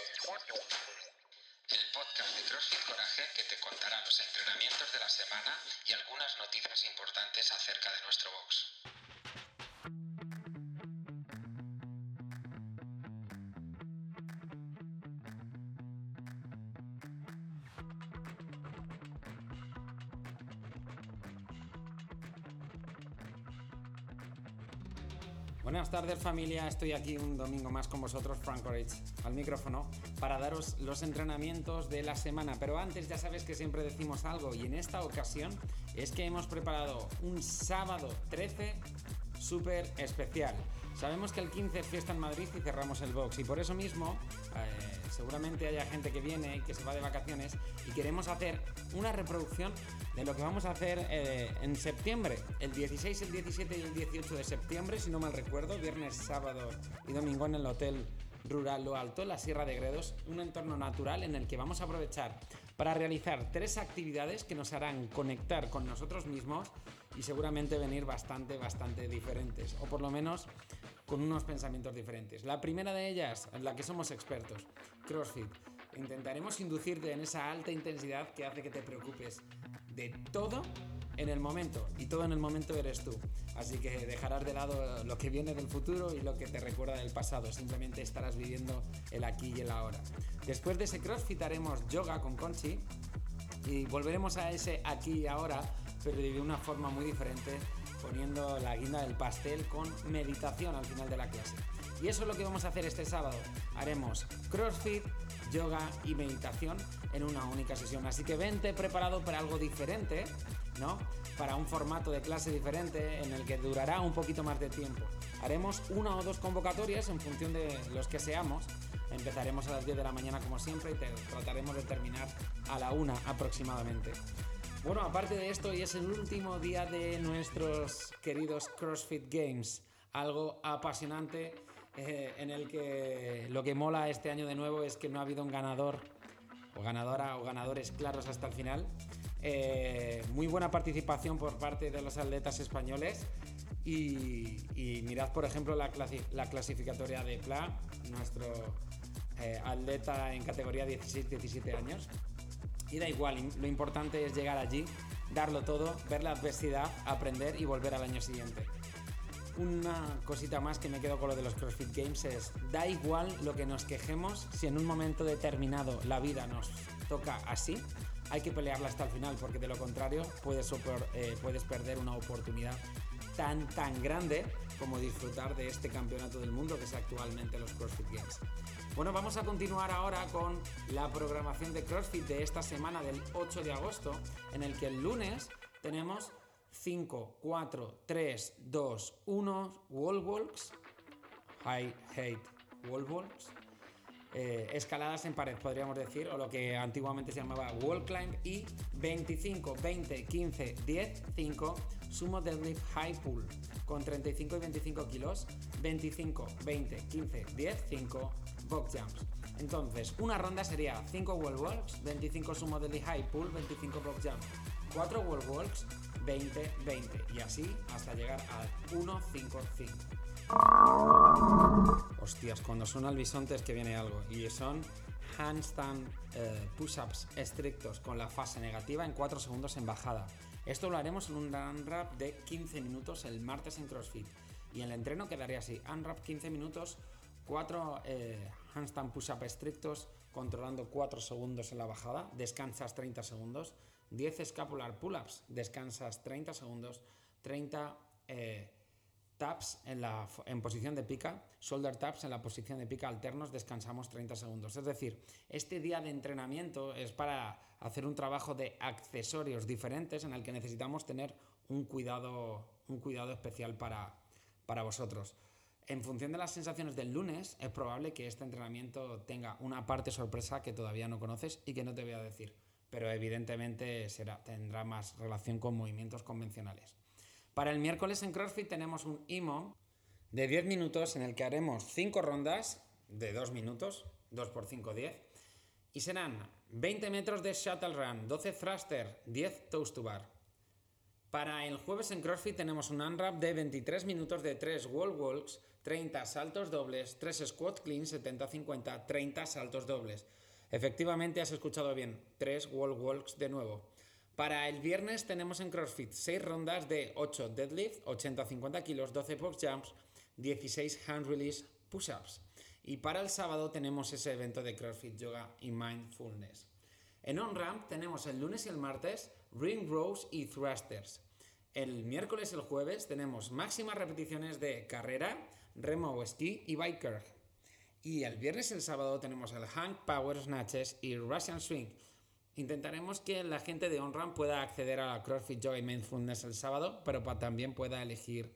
El podcast de CrossFit Coraje que te contará los entrenamientos de la semana y algunas noticias importantes acerca de nuestro box. Buenas tardes familia, estoy aquí un domingo más con vosotros, Frank Rich, al micrófono, para daros los entrenamientos de la semana. Pero antes ya sabes que siempre decimos algo y en esta ocasión es que hemos preparado un sábado 13 súper especial. Sabemos que el 15 es fiesta en Madrid y cerramos el box y por eso mismo eh, seguramente haya gente que viene y que se va de vacaciones y queremos hacer una reproducción de lo que vamos a hacer eh, en septiembre, el 16, el 17 y el 18 de septiembre, si no mal recuerdo, viernes, sábado y domingo en el Hotel Rural Lo Alto, la Sierra de Gredos, un entorno natural en el que vamos a aprovechar para realizar tres actividades que nos harán conectar con nosotros mismos y seguramente venir bastante, bastante diferentes, o por lo menos con unos pensamientos diferentes. La primera de ellas, en la que somos expertos, CrossFit. Intentaremos inducirte en esa alta intensidad que hace que te preocupes de todo en el momento y todo en el momento eres tú. Así que dejarás de lado lo que viene del futuro y lo que te recuerda del pasado. Simplemente estarás viviendo el aquí y el ahora. Después de ese CrossFit haremos yoga con Conchi y volveremos a ese aquí y ahora, pero de una forma muy diferente, poniendo la guinda del pastel con meditación al final de la clase. Y eso es lo que vamos a hacer este sábado. Haremos CrossFit, yoga y meditación en una única sesión. Así que vente preparado para algo diferente, ¿no? Para un formato de clase diferente en el que durará un poquito más de tiempo. Haremos una o dos convocatorias en función de los que seamos. Empezaremos a las 10 de la mañana como siempre y trataremos de terminar a la 1 aproximadamente. Bueno, aparte de esto, hoy es el último día de nuestros queridos CrossFit Games. Algo apasionante eh, en el que lo que mola este año de nuevo es que no ha habido un ganador o ganadora o ganadores claros hasta el final. Eh, muy buena participación por parte de los atletas españoles y, mirad por ejemplo la, clasificatoria de PLA, nuestro eh, atleta en categoría 16-17 años. Y da igual, lo importante es llegar allí, darlo todo, ver la adversidad, aprender y volver al año siguiente. Una cosita más que me quedo con lo de los CrossFit Games es, da igual lo que nos quejemos, si en un momento determinado la vida nos toca así, hay que pelearla hasta el final, porque de lo contrario puedes, eh, puedes perder una oportunidad tan, tan grande como disfrutar de este campeonato del mundo que es actualmente los CrossFit Games. Bueno, vamos a continuar ahora con la programación de CrossFit de esta semana del 8 de agosto, en el que el lunes tenemos 5, 4, 3, 2, 1, wall walks, high height wall walks, eh, escaladas en pared, podríamos decir, o lo que antiguamente se llamaba wall climb, y 25, 20, 15, 10, 5, sumo deadlift high pull, con 35 y 25 kilos, 25, 20, 15, 10, 5, box jumps. Entonces, una ronda sería 5 wall walks, 25 sumo deadlift high pull, 25 box jumps, 4 wall walks, 20, 20 y así hasta llegar al 155. Hostias, cuando son albisontes que viene algo y son handstand eh, push-ups estrictos con la fase negativa en 4 segundos en bajada. Esto lo haremos en un unwrap de 15 minutos el martes en CrossFit y el entreno quedaría así, unwrap 15 minutos, 4 eh, handstand push-up estrictos controlando 4 segundos en la bajada, descansas 30 segundos, 10 scapular pull-ups, descansas 30 segundos, 30 eh, taps en, la, en posición de pica, shoulder taps en la posición de pica alternos, descansamos 30 segundos. Es decir, este día de entrenamiento es para hacer un trabajo de accesorios diferentes en el que necesitamos tener un cuidado, un cuidado especial para, para vosotros. En función de las sensaciones del lunes, es probable que este entrenamiento tenga una parte sorpresa que todavía no conoces y que no te voy a decir pero evidentemente será, tendrá más relación con movimientos convencionales. Para el miércoles en CrossFit tenemos un IMO de 10 minutos en el que haremos 5 rondas de 2 minutos, 2 por 5, 10, y serán 20 metros de shuttle run, 12 thruster, 10 toast to bar. Para el jueves en CrossFit tenemos un unwrap de 23 minutos de 3 wall walks, 30 saltos dobles, 3 squat clean, 70-50, 30 saltos dobles. Efectivamente has escuchado bien, 3 wall walks de nuevo. Para el viernes tenemos en CrossFit 6 rondas de 8 deadlift, 80-50 kilos, 12 box jumps, 16 hand release push-ups. Y para el sábado tenemos ese evento de CrossFit Yoga y Mindfulness. En on-ramp tenemos el lunes y el martes ring rows y thrusters. El miércoles y el jueves tenemos máximas repeticiones de carrera, remo o esquí y biker. Y el viernes y el sábado tenemos el hang power snatches y Russian swing. Intentaremos que la gente de on-ramp pueda acceder a la CrossFit Yoga y Mindfulness el sábado, pero también pueda elegir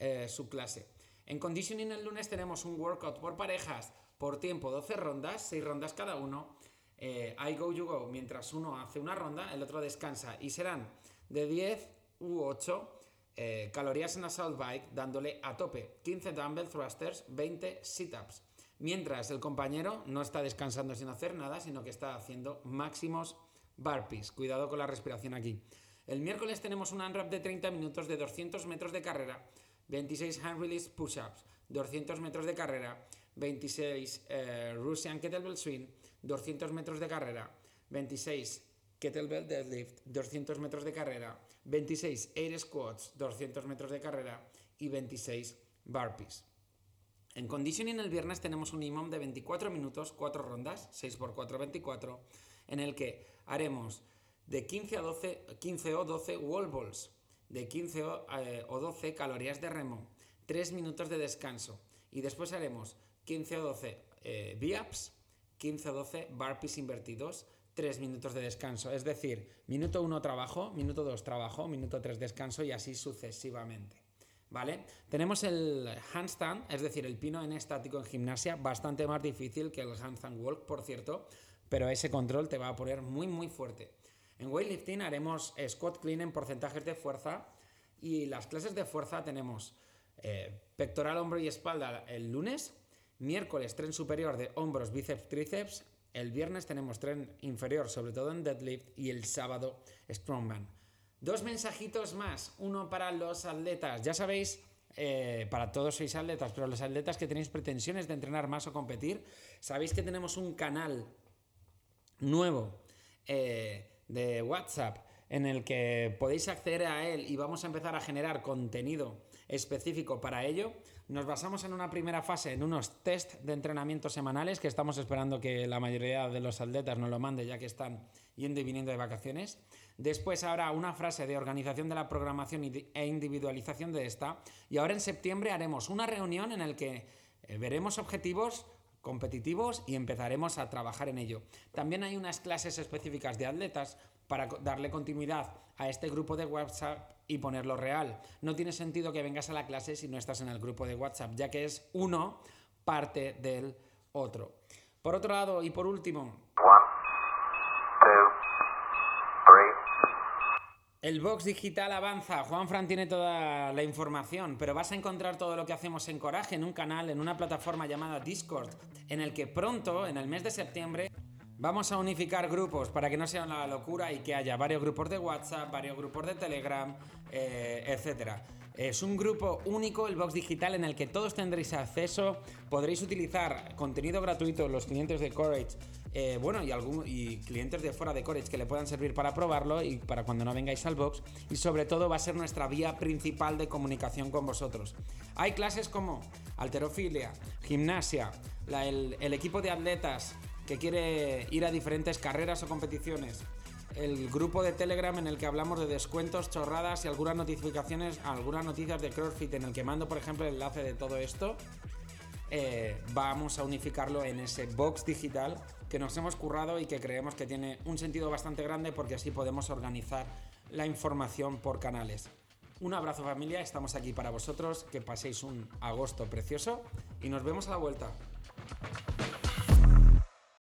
eh, su clase. En conditioning el lunes tenemos un workout por parejas por tiempo, 12 rondas, 6 rondas cada uno. Eh, I go, you go, mientras uno hace una ronda, el otro descansa. Y serán de 10 u 8 eh, calorías en assault bike dándole a tope. 15 dumbbell thrusters, 20 sit-ups. Mientras el compañero no está descansando sin hacer nada, sino que está haciendo máximos burpees. Cuidado con la respiración aquí. El miércoles tenemos un unwrap de 30 minutos de 200 metros de carrera 26 hand release push-ups, 200 metros de carrera, 26 eh, Russian kettlebell swing, 200 metros de carrera, 26 kettlebell deadlift, 200 metros de carrera, 26 air squats, 200 metros de carrera y 26 burpees. En conditioning el viernes tenemos un IMOM de 24 minutos, 4 rondas, 6x4, 24, en el que haremos de 15 a 12, 15 o 12 wall balls, de 15 eh, o, 12 calorías de remo, 3 minutos de descanso y después haremos 15 o 12 eh, V-ups, 15 o 12 burpees invertidos, 3 minutos de descanso. Es decir, minuto 1 trabajo, minuto 2 trabajo, minuto 3 descanso y así sucesivamente. ¿Vale? Tenemos el handstand, es decir, el pino en estático en gimnasia, bastante más difícil que el handstand walk, por cierto, pero ese control te va a poner muy, muy fuerte. En weightlifting haremos squat clean en porcentajes de fuerza y las clases de fuerza tenemos eh, pectoral, hombro y espalda el lunes, miércoles tren superior de hombros, bíceps, tríceps, el viernes tenemos tren inferior, sobre todo en deadlift, y el sábado strongman. Dos mensajitos más, uno para los atletas. Ya sabéis, eh, para todos sois atletas, pero los atletas que tenéis pretensiones de entrenar más o competir, sabéis que tenemos un canal nuevo. Eh, de WhatsApp en el que podéis acceder a él y vamos a empezar a generar contenido específico para ello. Nos basamos en una primera fase en unos test de entrenamiento semanales que estamos esperando que la mayoría de los atletas nos lo mande ya que están yendo y viniendo de vacaciones. Después habrá una frase de organización de la programación e individualización de esta. Y ahora en septiembre haremos una reunión en la que eh, veremos objetivos competitivos y empezaremos a trabajar en ello. También hay unas clases específicas de atletas para darle continuidad a este grupo de WhatsApp y ponerlo real. No tiene sentido que vengas a la clase si no estás en el grupo de WhatsApp, ya que es uno parte del otro. Por otro lado, y por último, El box digital avanza. Juan Fran tiene toda la información, pero vas a encontrar todo lo que hacemos en Coraje en un canal, en una plataforma llamada Discord, en el que pronto, en el mes de septiembre, vamos a unificar grupos para que no sea una locura y que haya varios grupos de WhatsApp, varios grupos de Telegram, eh, etcétera. Es un grupo único, el Box Digital, en el que todos tendréis acceso, podréis utilizar contenido gratuito, los clientes de Courage, eh, bueno, y, algún, y clientes de fuera de Courage que le puedan servir para probarlo y para cuando no vengáis al box. Y sobre todo va a ser nuestra vía principal de comunicación con vosotros. Hay clases como alterofilia, gimnasia, el, el equipo de atletas que quiere ir a diferentes carreras o competiciones, el grupo de Telegram en el que hablamos de descuentos, chorradas y algunas notificaciones, algunas noticias de CrossFit en el que mando, por ejemplo, el enlace de todo esto. Eh, vamos a unificarlo en ese box digital que nos hemos currado y que creemos que tiene un sentido bastante grande porque así podemos organizar la información por canales. Un abrazo familia, estamos aquí para vosotros, que paséis un agosto precioso y nos vemos a la vuelta.